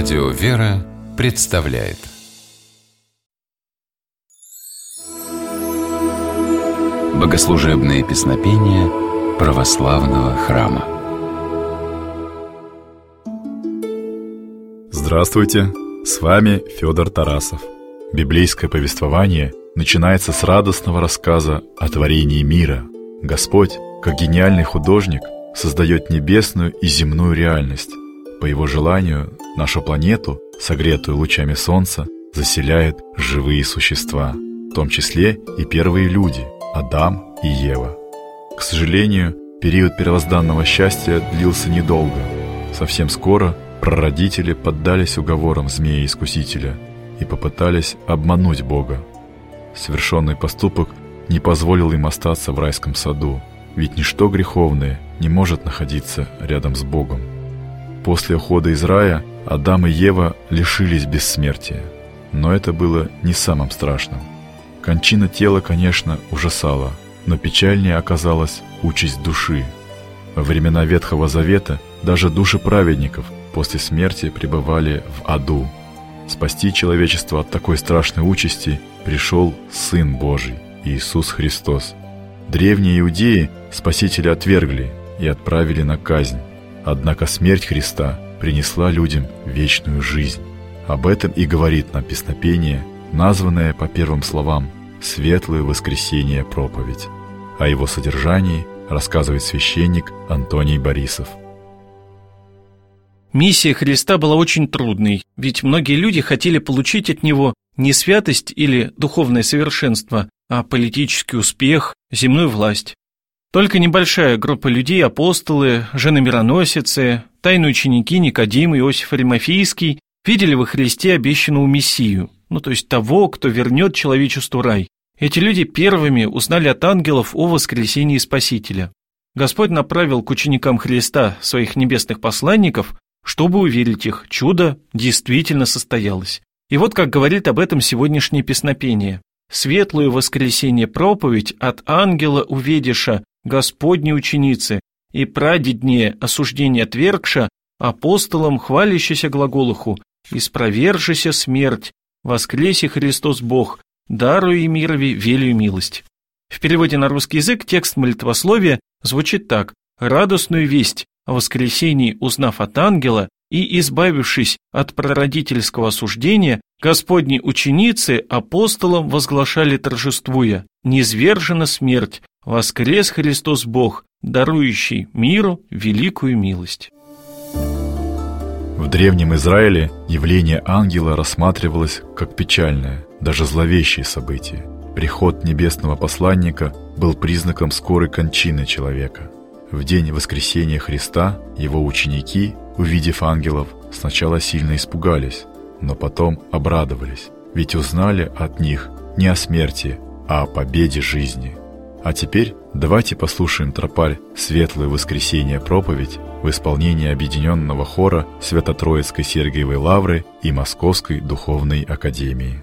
Радио «Вера» представляет Богослужебные песнопения православного храма Здравствуйте! С вами Федор Тарасов. Библейское повествование начинается с радостного рассказа о творении мира. Господь, как гениальный художник, создает небесную и земную реальность. По его желанию, нашу планету, согретую лучами солнца, заселяют живые существа, в том числе и первые люди – Адам и Ева. К сожалению, период первозданного счастья длился недолго. Совсем скоро прародители поддались уговорам змея-искусителя – и попытались обмануть Бога. Совершенный поступок не позволил им остаться в райском саду, ведь ничто греховное не может находиться рядом с Богом. После ухода из рая Адам и Ева лишились бессмертия, но это было не самым страшным. Кончина тела, конечно, ужасала, но печальнее оказалась участь души. Во времена Ветхого Завета даже души праведников после смерти пребывали в аду – Спасти человечество от такой страшной участи пришел Сын Божий, Иисус Христос. Древние иудеи Спасителя отвергли и отправили на казнь. Однако смерть Христа принесла людям вечную жизнь. Об этом и говорит нам песнопение, названное по первым словам «Светлое воскресение проповедь». О его содержании рассказывает священник Антоний Борисов. Миссия Христа была очень трудной, ведь многие люди хотели получить от него не святость или духовное совершенство, а политический успех, земную власть. Только небольшая группа людей, апостолы, жены-мироносицы, тайные ученики Никодим и Иосиф Аримофийский, видели во Христе обещанного Мессию, ну то есть того, кто вернет человечеству рай. Эти люди первыми узнали от ангелов о воскресении Спасителя. Господь направил к ученикам Христа своих небесных посланников, чтобы уверить их, чудо действительно состоялось. И вот как говорит об этом сегодняшнее песнопение. «Светлую воскресенье проповедь от ангела увидиша, Господней ученицы, и прадеднее осуждение отвергша, апостолам хвалящийся глаголуху, испровержися смерть, воскресе Христос Бог, даруй мирови велию милость». В переводе на русский язык текст молитвословия звучит так «Радостную весть о воскресении узнав от ангела и избавившись от прародительского осуждения, Господни ученицы апостолам возглашали торжествуя «Низвержена смерть, воскрес Христос Бог, дарующий миру великую милость». В древнем Израиле явление ангела рассматривалось как печальное, даже зловещее событие. Приход небесного посланника был признаком скорой кончины человека – в день воскресения Христа его ученики, увидев ангелов, сначала сильно испугались, но потом обрадовались, ведь узнали от них не о смерти, а о победе жизни. А теперь давайте послушаем тропарь «Светлое воскресенье проповедь» в исполнении объединенного хора Свято-Троицкой Сергиевой Лавры и Московской Духовной Академии.